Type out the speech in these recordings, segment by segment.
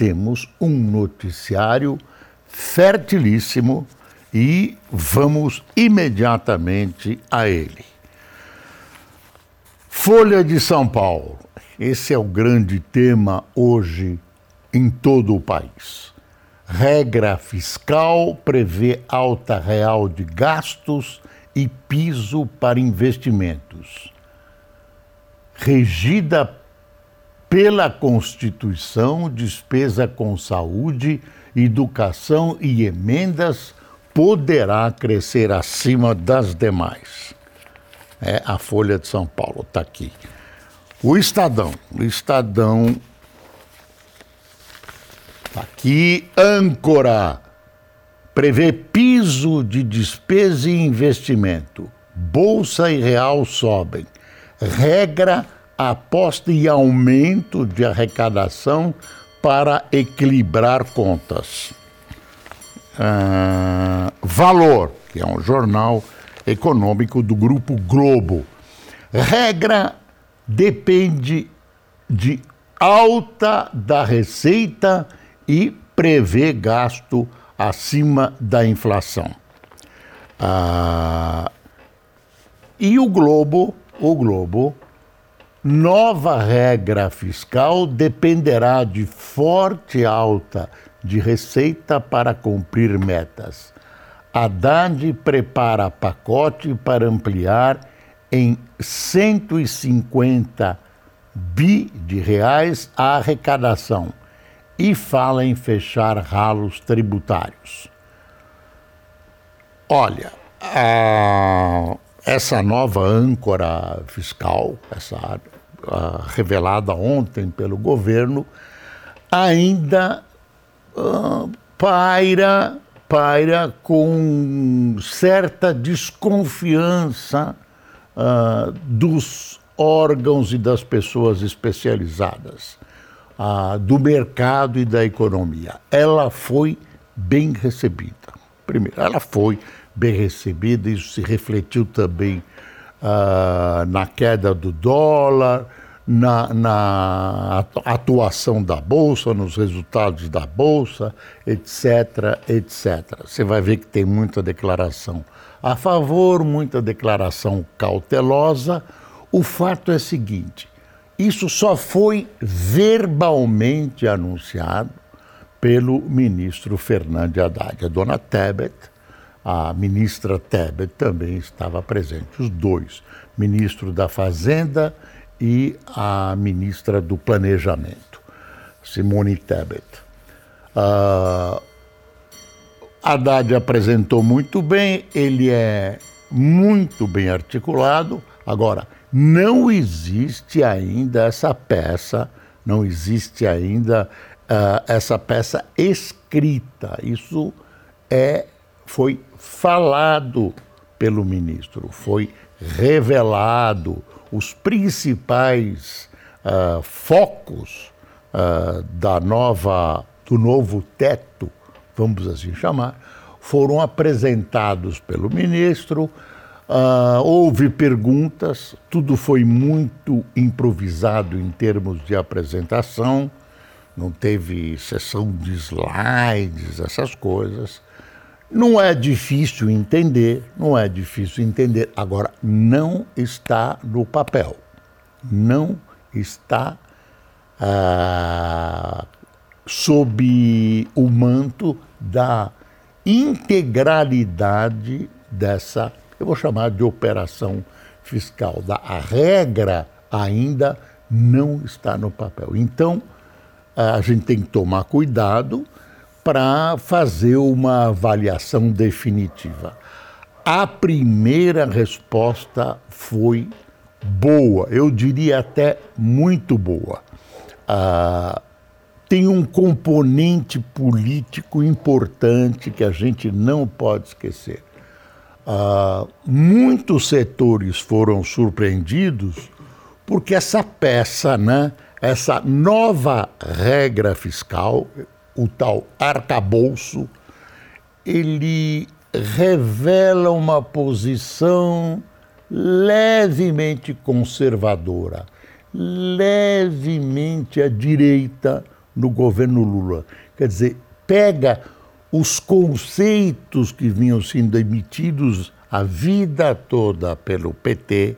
temos um noticiário fertilíssimo e vamos imediatamente a ele. Folha de São Paulo. Esse é o grande tema hoje em todo o país. Regra fiscal prevê alta real de gastos e piso para investimentos. Regida pela Constituição, despesa com saúde, educação e emendas poderá crescer acima das demais. É a Folha de São Paulo, está aqui. O Estadão, o Estadão Tá aqui, âncora. Prevê piso de despesa e investimento. Bolsa e real sobem. Regra aposta e aumento de arrecadação para equilibrar contas. Ah, Valor, que é um jornal econômico do Grupo Globo. Regra depende de alta da receita e prevê gasto acima da inflação. Ah, e o Globo, o Globo, nova regra fiscal dependerá de forte alta de receita para cumprir metas. Haddad prepara pacote para ampliar em 150 bi de reais a arrecadação e fala em fechar ralos tributários. Olha, a, essa nova âncora fiscal, essa a, revelada ontem pelo governo, ainda uh, paira, paira com certa desconfiança uh, dos órgãos e das pessoas especializadas ah, do mercado e da economia. Ela foi bem recebida. Primeiro, ela foi bem recebida, isso se refletiu também ah, na queda do dólar, na, na, atuação da Bolsa, nos resultados da Bolsa, etc, etc. Você vai ver que tem muita declaração a favor, muita declaração cautelosa. O fato é o seguinte: isso só foi verbalmente anunciado pelo ministro Fernando Haddad. A dona Tebet, a ministra Tebet também estava presente, os dois, ministro da Fazenda e a ministra do Planejamento, Simone Tebet. Uh, Haddad apresentou muito bem, ele é muito bem articulado. Agora, não existe ainda essa peça, não existe ainda uh, essa peça escrita. Isso é, foi falado pelo ministro, foi revelado os principais uh, focos uh, da nova, do novo teto, vamos assim chamar, foram apresentados pelo ministro. Uh, houve perguntas, tudo foi muito improvisado em termos de apresentação, não teve sessão de slides, essas coisas. Não é difícil entender, não é difícil entender. Agora, não está no papel, não está uh, sob o manto da integralidade dessa eu vou chamar de operação fiscal. A regra ainda não está no papel. Então, a gente tem que tomar cuidado para fazer uma avaliação definitiva. A primeira resposta foi boa, eu diria até muito boa. Ah, tem um componente político importante que a gente não pode esquecer. Uh, muitos setores foram surpreendidos porque essa peça, né, essa nova regra fiscal, o tal arcabouço, ele revela uma posição levemente conservadora, levemente à direita no governo Lula. Quer dizer, pega os conceitos que vinham sendo emitidos a vida toda pelo PT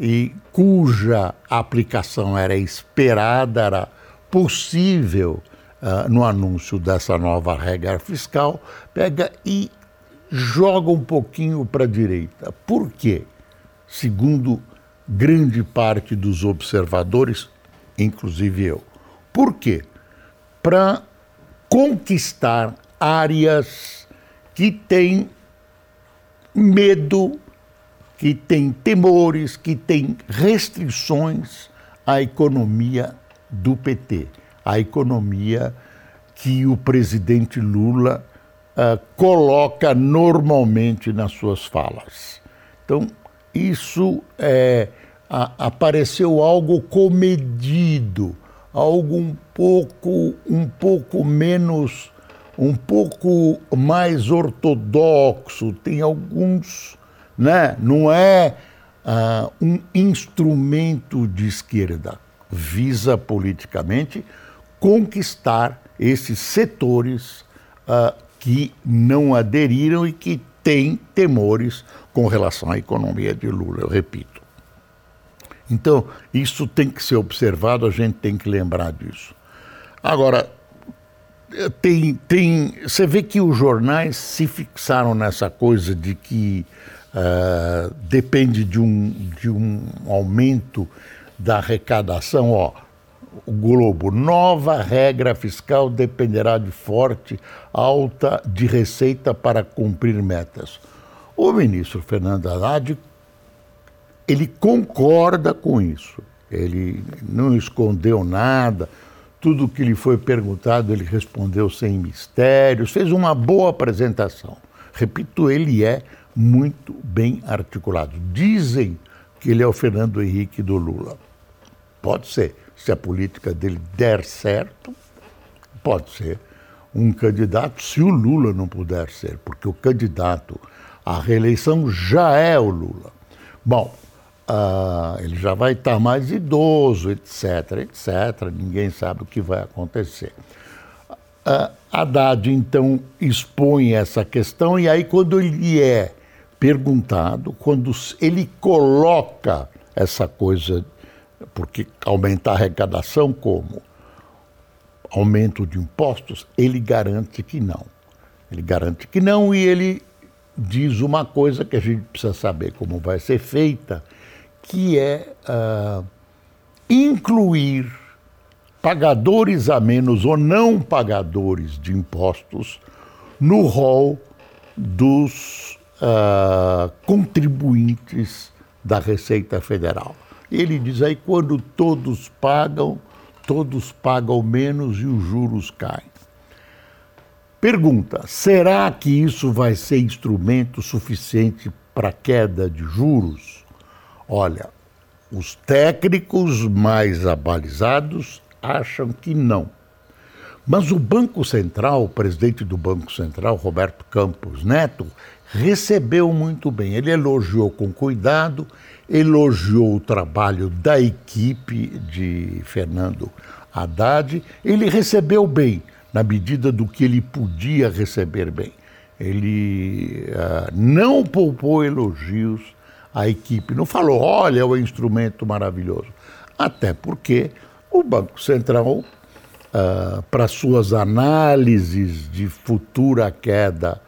e cuja aplicação era esperada, era possível uh, no anúncio dessa nova regra fiscal, pega e joga um pouquinho para a direita. Por quê? Segundo grande parte dos observadores, inclusive eu. Por quê? Para conquistar áreas que têm medo, que têm temores, que têm restrições à economia do PT, à economia que o presidente Lula uh, coloca normalmente nas suas falas. Então, isso é, a, apareceu algo comedido, algo um pouco, um pouco menos, um pouco mais ortodoxo. Tem alguns, né? Não é uh, um instrumento de esquerda. Visa politicamente conquistar esses setores uh, que não aderiram e que têm temores com relação à economia de Lula, eu repito. Então, isso tem que ser observado, a gente tem que lembrar disso. Agora, tem, tem, você vê que os jornais se fixaram nessa coisa de que uh, depende de um, de um aumento da arrecadação. Ó, o Globo, nova regra fiscal dependerá de forte alta de receita para cumprir metas. O ministro Fernando Haddad ele concorda com isso. Ele não escondeu nada, tudo que lhe foi perguntado ele respondeu sem mistérios, fez uma boa apresentação. Repito, ele é muito bem articulado. Dizem que ele é o Fernando Henrique do Lula. Pode ser. Se a política dele der certo, pode ser um candidato, se o Lula não puder ser, porque o candidato à reeleição já é o Lula. Bom, Uh, ele já vai estar mais idoso, etc, etc. Ninguém sabe o que vai acontecer. Uh, Haddad, então, expõe essa questão, e aí, quando ele é perguntado, quando ele coloca essa coisa, porque aumentar a arrecadação como? Aumento de impostos, ele garante que não. Ele garante que não e ele diz uma coisa que a gente precisa saber como vai ser feita que é uh, incluir pagadores a menos ou não pagadores de impostos no rol dos uh, contribuintes da Receita Federal. Ele diz aí quando todos pagam, todos pagam menos e os juros caem. Pergunta: será que isso vai ser instrumento suficiente para queda de juros? Olha, os técnicos mais abalizados acham que não. Mas o Banco Central, o presidente do Banco Central, Roberto Campos Neto, recebeu muito bem. Ele elogiou com cuidado, elogiou o trabalho da equipe de Fernando Haddad. Ele recebeu bem, na medida do que ele podia receber bem. Ele uh, não poupou elogios a equipe. Não falou, olha, é um instrumento maravilhoso. Até porque o Banco Central, uh, para suas análises de futura queda,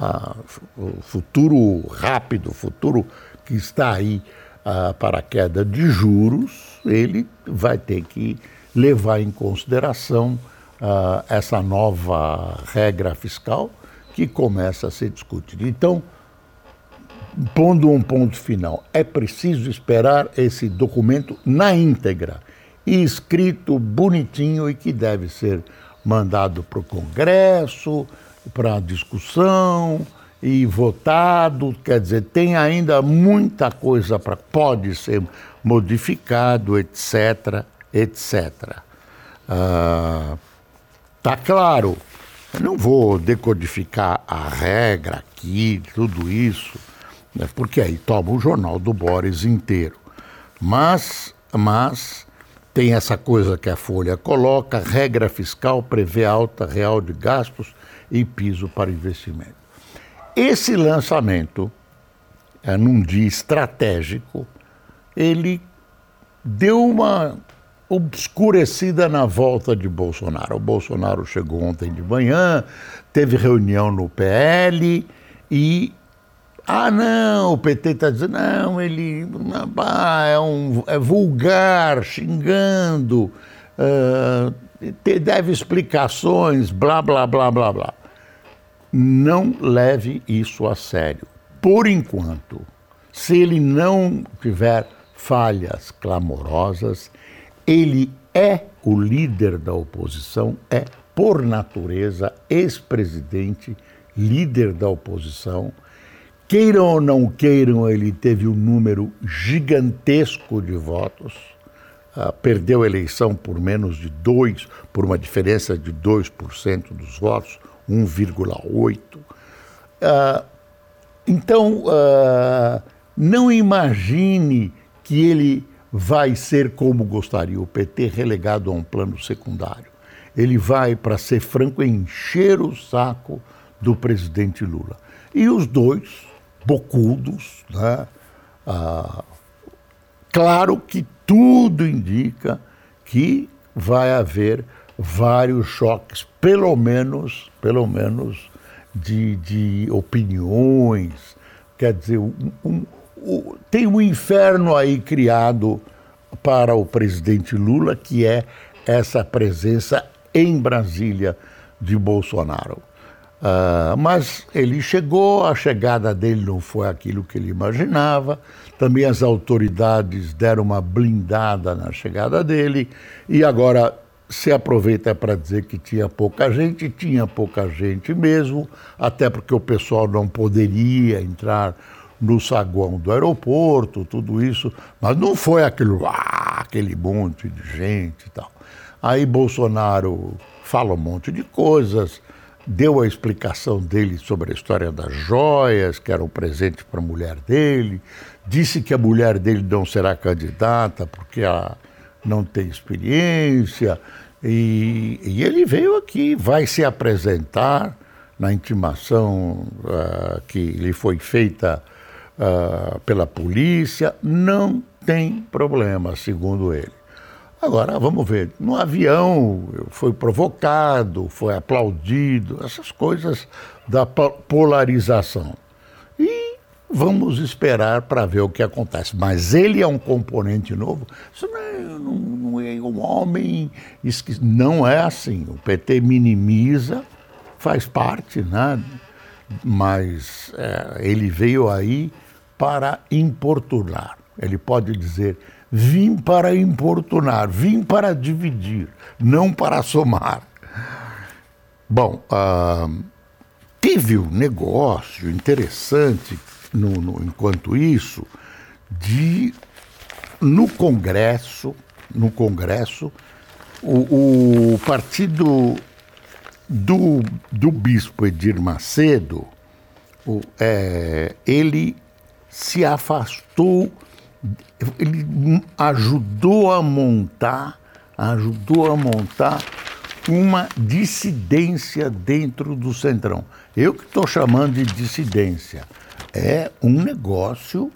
uh, futuro rápido, futuro que está aí para a queda de juros, ele vai ter que levar em consideração essa nova regra fiscal que começa a ser discutida. Então, pondo um ponto final, é preciso esperar esse documento na íntegra escrito bonitinho e que deve ser mandado para o Congresso, para discussão e votado. Quer dizer, tem ainda muita coisa para pode ser modificado, etc, etc. Ah, tá claro. Eu não vou decodificar a regra aqui, tudo isso, né, porque aí toma o jornal do Boris inteiro. Mas, mas tem essa coisa que a Folha coloca: regra fiscal prevê alta real de gastos e piso para investimento. Esse lançamento, é, num dia estratégico, ele deu uma obscurecida na volta de Bolsonaro. O Bolsonaro chegou ontem de manhã, teve reunião no PL e ah, não, o PT está dizendo, não, ele ah, é, um, é vulgar, xingando, uh, deve explicações, blá, blá, blá, blá, blá. Não leve isso a sério. Por enquanto, se ele não tiver falhas clamorosas, ele é o líder da oposição, é, por natureza, ex-presidente, líder da oposição Queiram ou não queiram, ele teve um número gigantesco de votos. Uh, perdeu a eleição por menos de 2, por uma diferença de 2% dos votos, 1,8%. Uh, então, uh, não imagine que ele vai ser como gostaria, o PT relegado a um plano secundário. Ele vai, para ser franco, encher o saco do presidente Lula. E os dois bocudos. Né? Ah, claro que tudo indica que vai haver vários choques, pelo menos, pelo menos de, de opiniões. Quer dizer, um, um, um, tem um inferno aí criado para o presidente Lula, que é essa presença em Brasília de Bolsonaro. Uh, mas ele chegou, a chegada dele não foi aquilo que ele imaginava. Também as autoridades deram uma blindada na chegada dele e agora se aproveita para dizer que tinha pouca gente, tinha pouca gente mesmo, até porque o pessoal não poderia entrar no saguão do aeroporto, tudo isso, mas não foi aquilo, ah, aquele monte de gente e tal. Aí Bolsonaro fala um monte de coisas, deu a explicação dele sobre a história das joias, que era um presente para a mulher dele, disse que a mulher dele não será candidata porque ela não tem experiência, e, e ele veio aqui, vai se apresentar na intimação uh, que lhe foi feita uh, pela polícia, não tem problema, segundo ele. Agora, vamos ver, no avião foi provocado, foi aplaudido, essas coisas da polarização. Vamos esperar para ver o que acontece. Mas ele é um componente novo. Isso não é, não, não é um homem. Não é assim. O PT minimiza, faz parte, né? mas é, ele veio aí para importunar. Ele pode dizer Vim para importunar, vim para dividir, não para somar. Bom, uh, teve um negócio interessante no, no, enquanto isso de no Congresso, no Congresso, o, o partido do, do bispo Edir Macedo, o, é, ele se afastou ele ajudou a montar, ajudou a montar uma dissidência dentro do Centrão. Eu que estou chamando de dissidência. É um negócio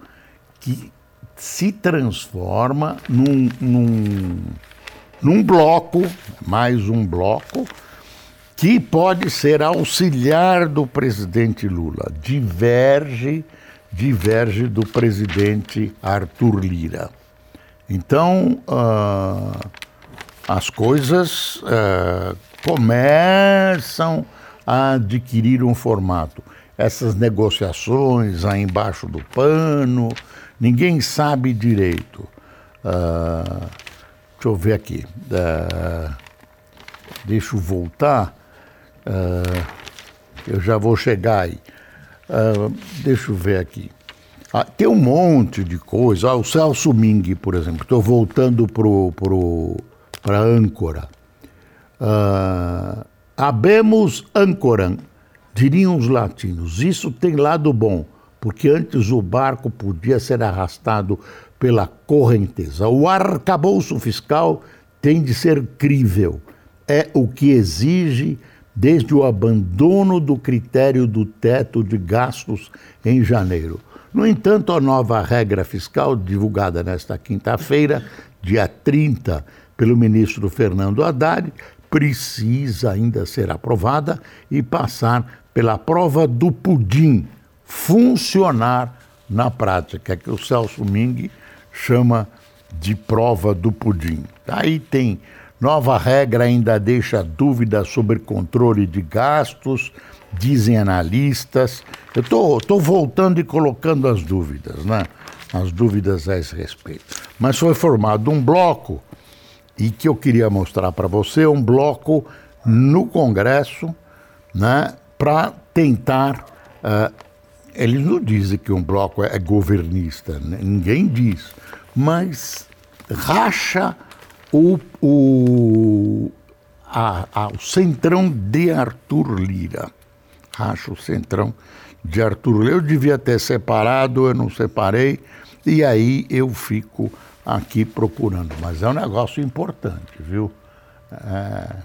que se transforma num, num, num bloco, mais um bloco, que pode ser auxiliar do presidente Lula. Diverge diverge do presidente Arthur Lira. Então, uh, as coisas uh, começam a adquirir um formato. Essas negociações aí embaixo do pano, ninguém sabe direito. Uh, deixa eu ver aqui. Uh, deixa eu voltar. Uh, eu já vou chegar aí. Uh, deixa eu ver aqui. Ah, tem um monte de coisa. Ah, o Celso Ming, por exemplo. Estou voltando para pro, pro, âncora. Uh, habemos âncoram, diriam os latinos. Isso tem lado bom, porque antes o barco podia ser arrastado pela correnteza. O arcabouço fiscal tem de ser crível. É o que exige desde o abandono do critério do teto de gastos em janeiro. No entanto, a nova regra fiscal, divulgada nesta quinta-feira, dia 30, pelo ministro Fernando Haddad, precisa ainda ser aprovada e passar pela prova do pudim, funcionar na prática, que o Celso Ming chama de prova do pudim. Aí tem nova regra ainda deixa dúvidas sobre controle de gastos, dizem analistas. Eu tô, tô voltando e colocando as dúvidas, né? As dúvidas a esse respeito. Mas foi formado um bloco e que eu queria mostrar para você um bloco no Congresso, né, para tentar. Uh, eles não dizem que um bloco é governista, né? ninguém diz, mas racha o, o, a, a, o centrão de Arthur Lira. Racha o centrão de Arthur Lira. Eu devia ter separado, eu não separei, e aí eu fico aqui procurando. Mas é um negócio importante, viu? É,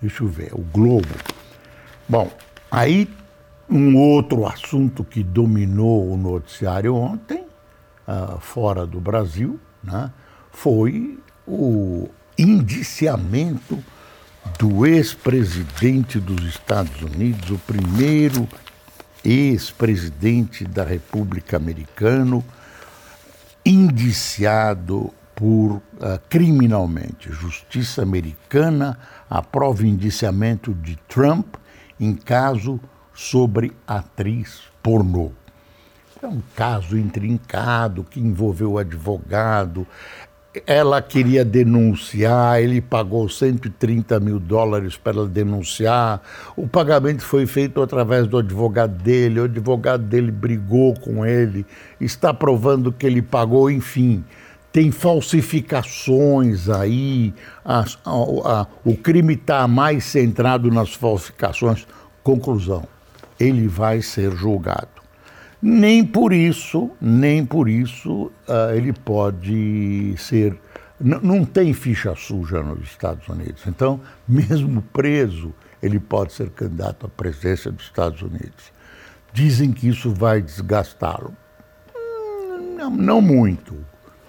deixa eu ver, o Globo. Bom, aí um outro assunto que dominou o noticiário ontem, uh, fora do Brasil, né, foi o indiciamento do ex-presidente dos Estados Unidos, o primeiro ex-presidente da República Americana, indiciado por uh, criminalmente. Justiça americana aprova indiciamento de Trump em caso sobre atriz pornô. É um caso intrincado que envolveu o advogado, ela queria denunciar, ele pagou 130 mil dólares para ela denunciar. O pagamento foi feito através do advogado dele, o advogado dele brigou com ele, está provando que ele pagou, enfim. Tem falsificações aí, a, a, a, o crime está mais centrado nas falsificações. Conclusão: ele vai ser julgado. Nem por isso, nem por isso uh, ele pode ser. Não tem ficha suja nos Estados Unidos. Então, mesmo preso, ele pode ser candidato à presidência dos Estados Unidos. Dizem que isso vai desgastá-lo. Hum, não, não muito.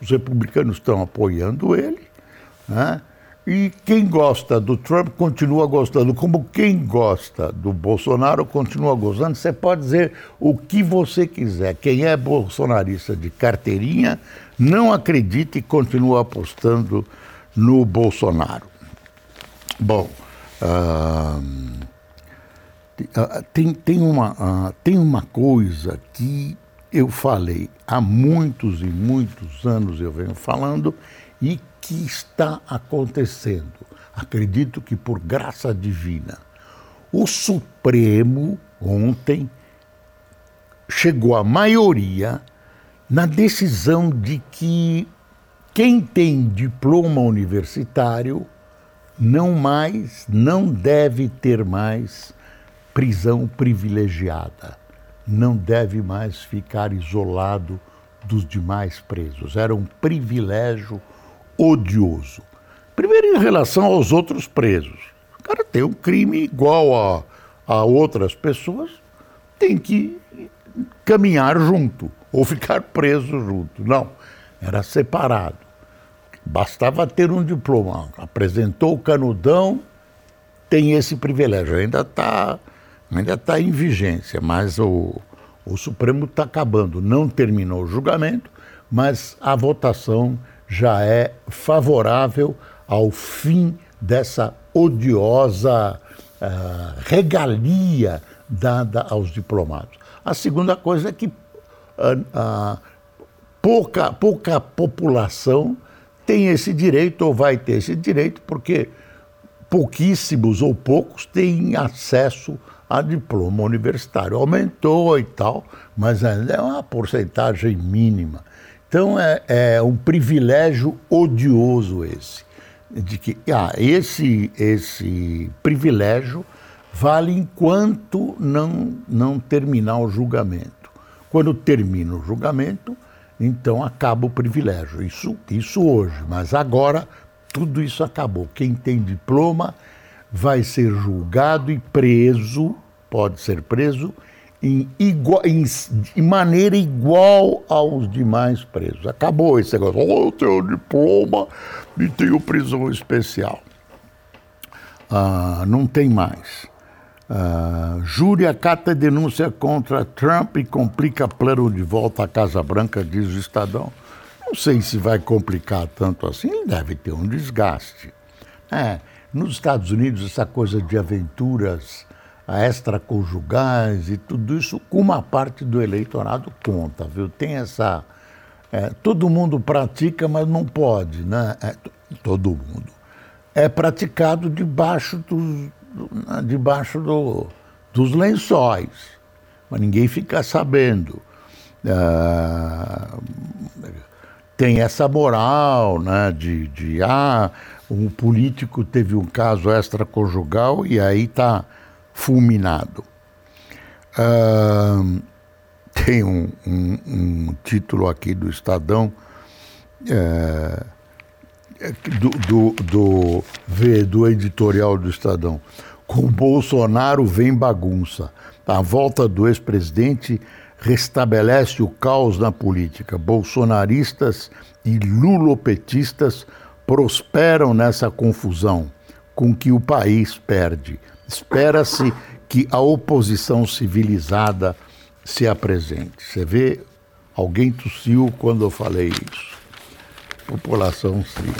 Os republicanos estão apoiando ele, né? E quem gosta do Trump continua gostando, como quem gosta do Bolsonaro continua gostando. Você pode dizer o que você quiser. Quem é bolsonarista de carteirinha não acredita e continua apostando no Bolsonaro. Bom, uh, tem, tem, uma, uh, tem uma coisa que eu falei há muitos e muitos anos, eu venho falando, e que está acontecendo? Acredito que por graça divina. O Supremo, ontem, chegou à maioria na decisão de que quem tem diploma universitário não mais, não deve ter mais prisão privilegiada, não deve mais ficar isolado dos demais presos. Era um privilégio odioso. Primeiro, em relação aos outros presos. O cara tem um crime igual a, a outras pessoas, tem que caminhar junto ou ficar preso junto. Não, era separado. Bastava ter um diploma. Apresentou o canudão, tem esse privilégio. Ainda está ainda tá em vigência, mas o, o Supremo está acabando. Não terminou o julgamento, mas a votação já é favorável ao fim dessa odiosa uh, regalia dada aos diplomados. A segunda coisa é que uh, uh, pouca, pouca população tem esse direito ou vai ter esse direito, porque pouquíssimos ou poucos têm acesso diploma universitário. Aumentou e tal, mas ainda é uma porcentagem mínima. Então é, é um privilégio odioso esse, de que ah, esse, esse privilégio vale enquanto não, não terminar o julgamento. Quando termina o julgamento, então acaba o privilégio. Isso, isso hoje, mas agora tudo isso acabou. Quem tem diploma vai ser julgado e preso, pode ser preso, em, igual, em, em maneira igual aos demais presos. Acabou esse negócio. Oh, eu tenho diploma e tenho prisão especial. Ah, não tem mais. Uh, júri acata denúncia contra Trump e complica plano de volta à Casa Branca, diz o Estadão. Não sei se vai complicar tanto assim, deve ter um desgaste. É, nos Estados Unidos, essa coisa de aventuras extraconjugais e tudo isso, uma parte do eleitorado conta, viu? Tem essa. É, todo mundo pratica, mas não pode, né? É, todo mundo. É praticado debaixo dos, debaixo do, dos lençóis, mas ninguém fica sabendo. Ah, tem essa moral né, de, de ah, um político teve um caso extraconjugal e aí está fulminado. Ah, tem um, um, um, título aqui do Estadão. É, do, do, do, do editorial do Estadão. Com Bolsonaro vem bagunça. A volta do ex-presidente restabelece o caos na política. Bolsonaristas e lulopetistas prosperam nessa confusão com que o país perde. Espera-se que a oposição civilizada se apresente. Você vê, alguém tossiu quando eu falei isso população civil.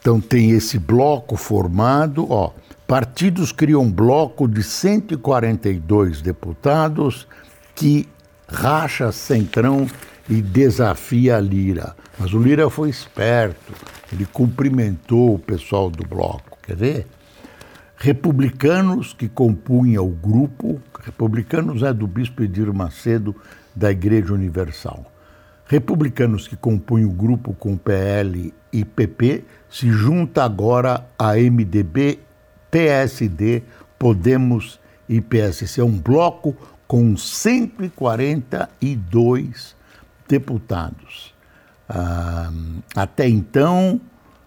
Então tem esse bloco formado, ó, partidos criam um bloco de 142 deputados que racha Centrão e desafia a Lira. Mas o Lira foi esperto, ele cumprimentou o pessoal do bloco, quer ver? Republicanos que compunham o grupo, republicanos é do bispo Edir Macedo da Igreja Universal. Republicanos que compõem o grupo com PL e PP se junta agora a MDB, PSD, Podemos e PSC. É um bloco com 142 deputados. Ah, até então,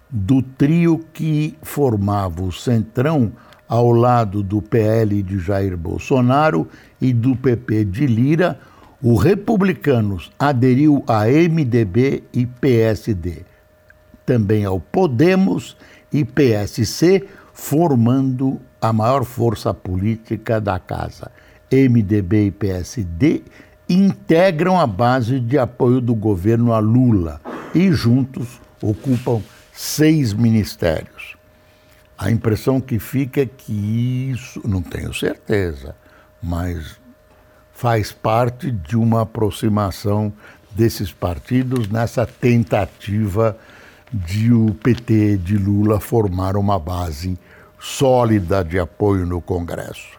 do trio que formava o Centrão ao lado do PL de Jair Bolsonaro e do PP de Lira, o Republicanos aderiu a MDB e PSD, também ao Podemos e PSC, formando a maior força política da casa. MDB e PSD integram a base de apoio do governo a Lula e juntos ocupam seis ministérios. A impressão que fica é que isso, não tenho certeza, mas faz parte de uma aproximação desses partidos nessa tentativa de o PT de Lula formar uma base sólida de apoio no Congresso.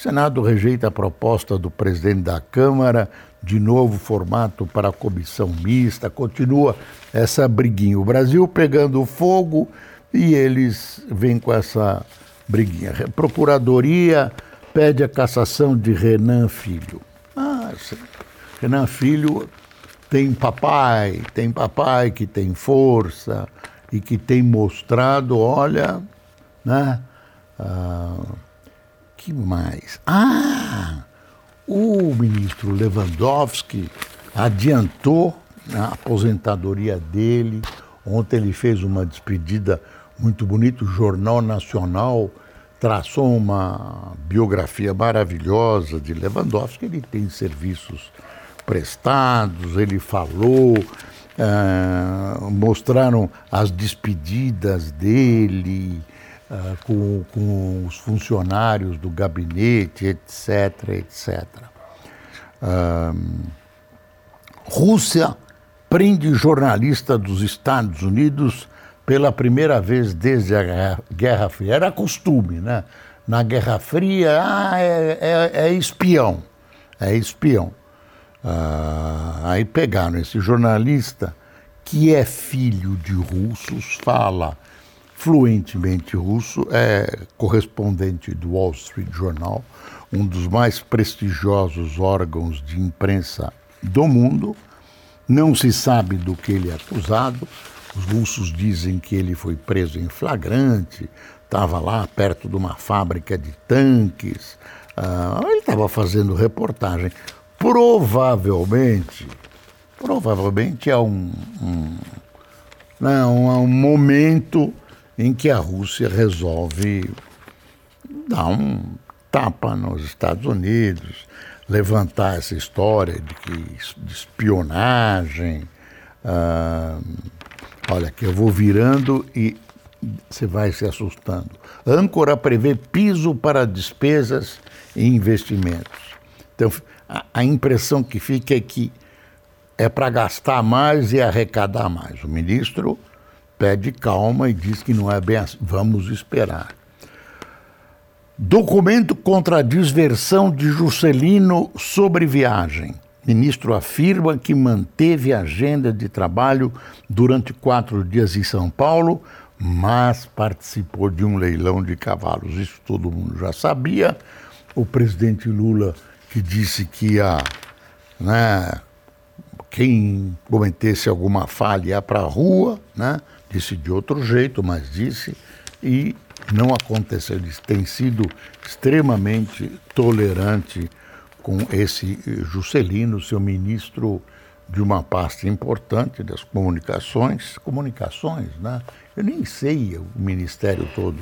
Senado rejeita a proposta do presidente da Câmara de novo formato para a comissão mista, continua essa briguinha. O Brasil pegando fogo e eles vêm com essa briguinha. Procuradoria pede a cassação de Renan Filho. Ah, Renan Filho tem papai, tem papai que tem força e que tem mostrado, olha, né? Ah, que mais? Ah, o ministro Lewandowski adiantou a aposentadoria dele. Ontem ele fez uma despedida muito bonita, o Jornal Nacional traçou uma biografia maravilhosa de Lewandowski. Ele tem serviços prestados, ele falou, uh, mostraram as despedidas dele uh, com, com, os funcionários do gabinete, etc, etc. Uh, Rússia prende jornalista dos Estados Unidos pela primeira vez desde a Guerra Fria. Era costume, né? Na Guerra Fria, ah, é, é, é espião, é espião. Ah, aí pegaram esse jornalista que é filho de russos, fala fluentemente russo, é correspondente do Wall Street Journal, um dos mais prestigiosos órgãos de imprensa do mundo. Não se sabe do que ele é acusado. Os russos dizem que ele foi preso em flagrante, estava lá perto de uma fábrica de tanques. Uh, ele estava fazendo reportagem. Provavelmente, provavelmente é um, um, não, é um momento em que a Rússia resolve dar um tapa nos Estados Unidos, levantar essa história de, que, de espionagem. Ah, olha, que eu vou virando e você vai se assustando. Âncora prevê piso para despesas e investimentos. Então, a, a impressão que fica é que é para gastar mais e arrecadar mais. O ministro pede calma e diz que não é bem assim. Vamos esperar. Documento contra a desversão de Juscelino sobre viagem. Ministro afirma que manteve agenda de trabalho durante quatro dias em São Paulo, mas participou de um leilão de cavalos. Isso todo mundo já sabia. O presidente Lula, que disse que ia né, quem cometesse alguma falha ia para a rua, né? Disse de outro jeito, mas disse, e não aconteceu. Ele tem sido extremamente tolerante com esse Juscelino, seu ministro de uma pasta importante das comunicações, comunicações, né? Eu nem sei o ministério todo.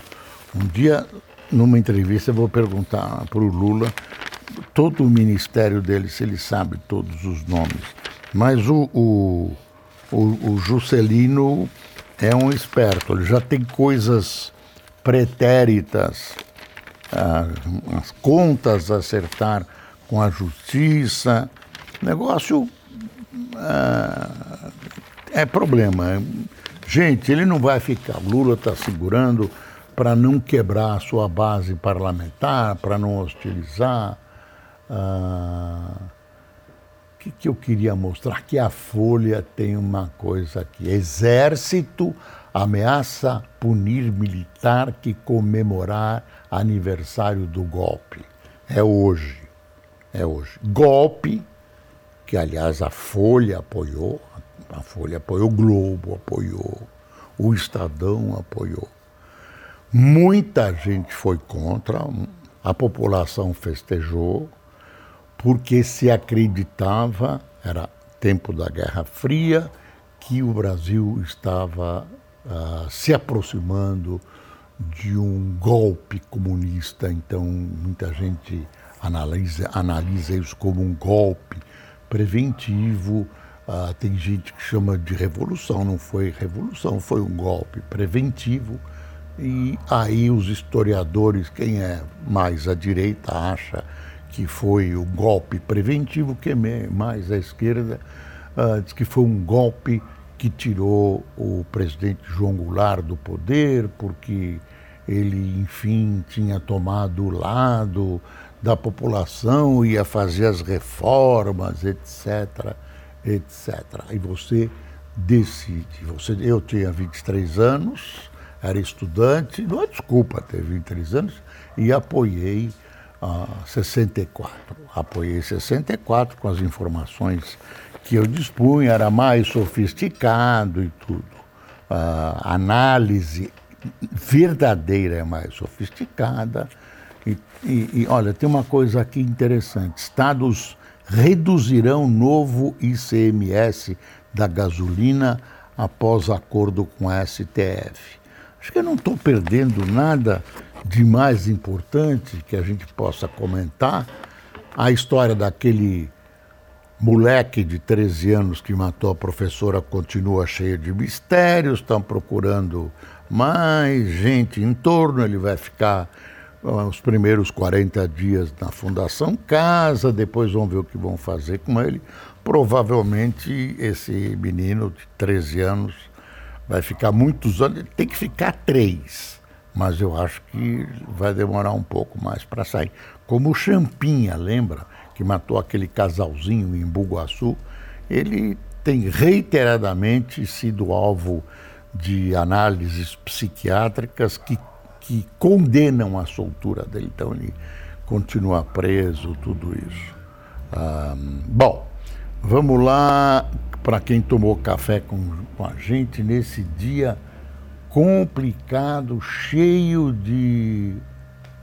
Um dia, numa entrevista, eu vou perguntar para o Lula todo o ministério dele, se ele sabe todos os nomes. Mas o, o, o, o Juscelino é um esperto, ele já tem coisas pretéritas, ah, as contas a acertar com a justiça. Negócio ah, é problema. Gente, ele não vai ficar. Lula está segurando para não quebrar a sua base parlamentar, para não hostilizar. Ah, que, que eu queria mostrar? Que a Folha tem uma coisa aqui: Exército ameaça punir militar que comemorar aniversário do golpe. É hoje. É hoje. Golpe, que aliás a Folha apoiou, a Folha apoiou, o Globo apoiou, o Estadão apoiou. Muita gente foi contra, a população festejou, porque se acreditava, era tempo da Guerra Fria, que o Brasil estava uh, se aproximando de um golpe comunista. Então, muita gente analisa, analisa isso como um golpe preventivo. Uh, tem gente que chama de revolução, não foi revolução, foi um golpe preventivo. E aí os historiadores, quem é mais à direita, acha que foi o golpe preventivo, que é mais à esquerda uh, diz que foi um golpe que tirou o presidente João Goulart do poder, porque ele, enfim, tinha tomado o lado da população, ia fazer as reformas, etc, etc. E você decide. Você, eu tinha 23 anos, era estudante, não é desculpa ter 23 anos, e apoiei a 64. Apoiei 64 com as informações que eu dispunha, era mais sofisticado e tudo. A análise verdadeira é mais sofisticada. E, e, e olha, tem uma coisa aqui interessante: estados reduzirão novo ICMS da gasolina após acordo com a STF. Acho que eu não estou perdendo nada de mais importante que a gente possa comentar a história daquele moleque de 13 anos que matou a professora continua cheia de mistérios, estão procurando mais gente em torno, ele vai ficar os primeiros 40 dias na Fundação Casa, depois vão ver o que vão fazer com ele. Provavelmente esse menino de 13 anos vai ficar muitos anos, ele tem que ficar três, mas eu acho que vai demorar um pouco mais para sair. Como o Champinha, lembra? Que matou aquele casalzinho em Bugaçu, ele tem reiteradamente sido alvo de análises psiquiátricas que que condenam a soltura dele. Então ele continua preso, tudo isso. Bom, vamos lá para quem tomou café com, com a gente nesse dia complicado, cheio de,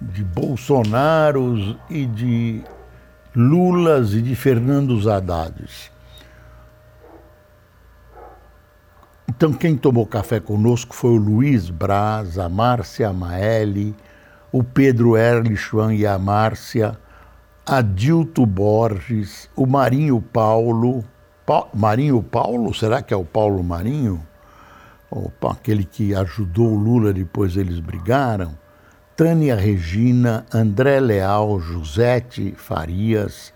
de Bolsonaros e de Lulas e de Fernandos Haddades. Então, quem tomou café conosco foi o Luiz Braz, a Márcia Maeli, o Pedro Erlichwan e a Márcia, Adilto Borges, o Marinho Paulo. Pa Marinho Paulo? Será que é o Paulo Marinho? Opa, aquele que ajudou o Lula depois eles brigaram. Tânia Regina, André Leal, Josete Farias,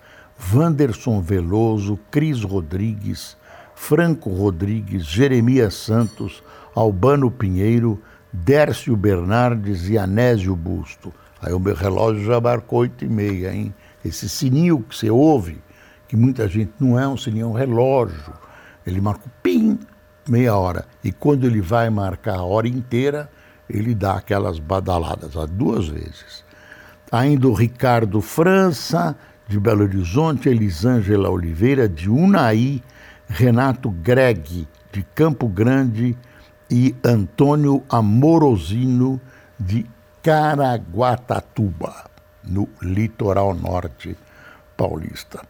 Wanderson Veloso, Cris Rodrigues, Franco Rodrigues, Jeremias Santos, Albano Pinheiro, Dércio Bernardes e Anésio Busto. Aí o meu relógio já marcou oito e meia, hein? Esse sininho que você ouve, que muita gente não é um sininho, é um relógio. Ele marca pim, meia hora. E quando ele vai marcar a hora inteira, ele dá aquelas badaladas, ó, duas vezes. Ainda o Ricardo França, de Belo Horizonte, Elisângela Oliveira, de Unai, Renato Greg, de Campo Grande, e Antônio Amorosino, de Caraguatatuba, no litoral norte paulista.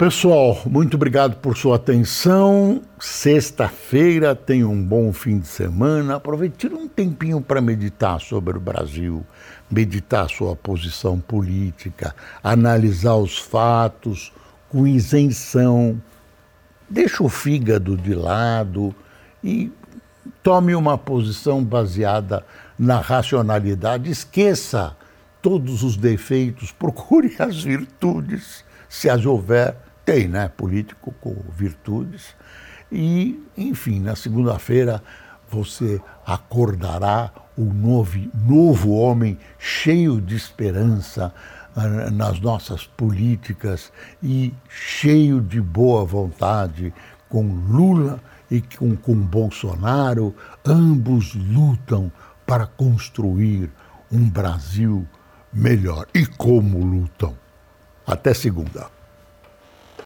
Pessoal, muito obrigado por sua atenção. Sexta-feira tem um bom fim de semana. Aproveite um tempinho para meditar sobre o Brasil, meditar sua posição política, analisar os fatos, com isenção. Deixe o fígado de lado e tome uma posição baseada na racionalidade. Esqueça todos os defeitos, procure as virtudes, se as houver. Tem, né? Político com virtudes. E, enfim, na segunda-feira você acordará um novo, novo homem cheio de esperança, ah, nas nossas políticas e cheio de boa vontade com Lula e com, com Bolsonaro, ambos lutam para construir um Brasil melhor. E como lutam? Até segunda.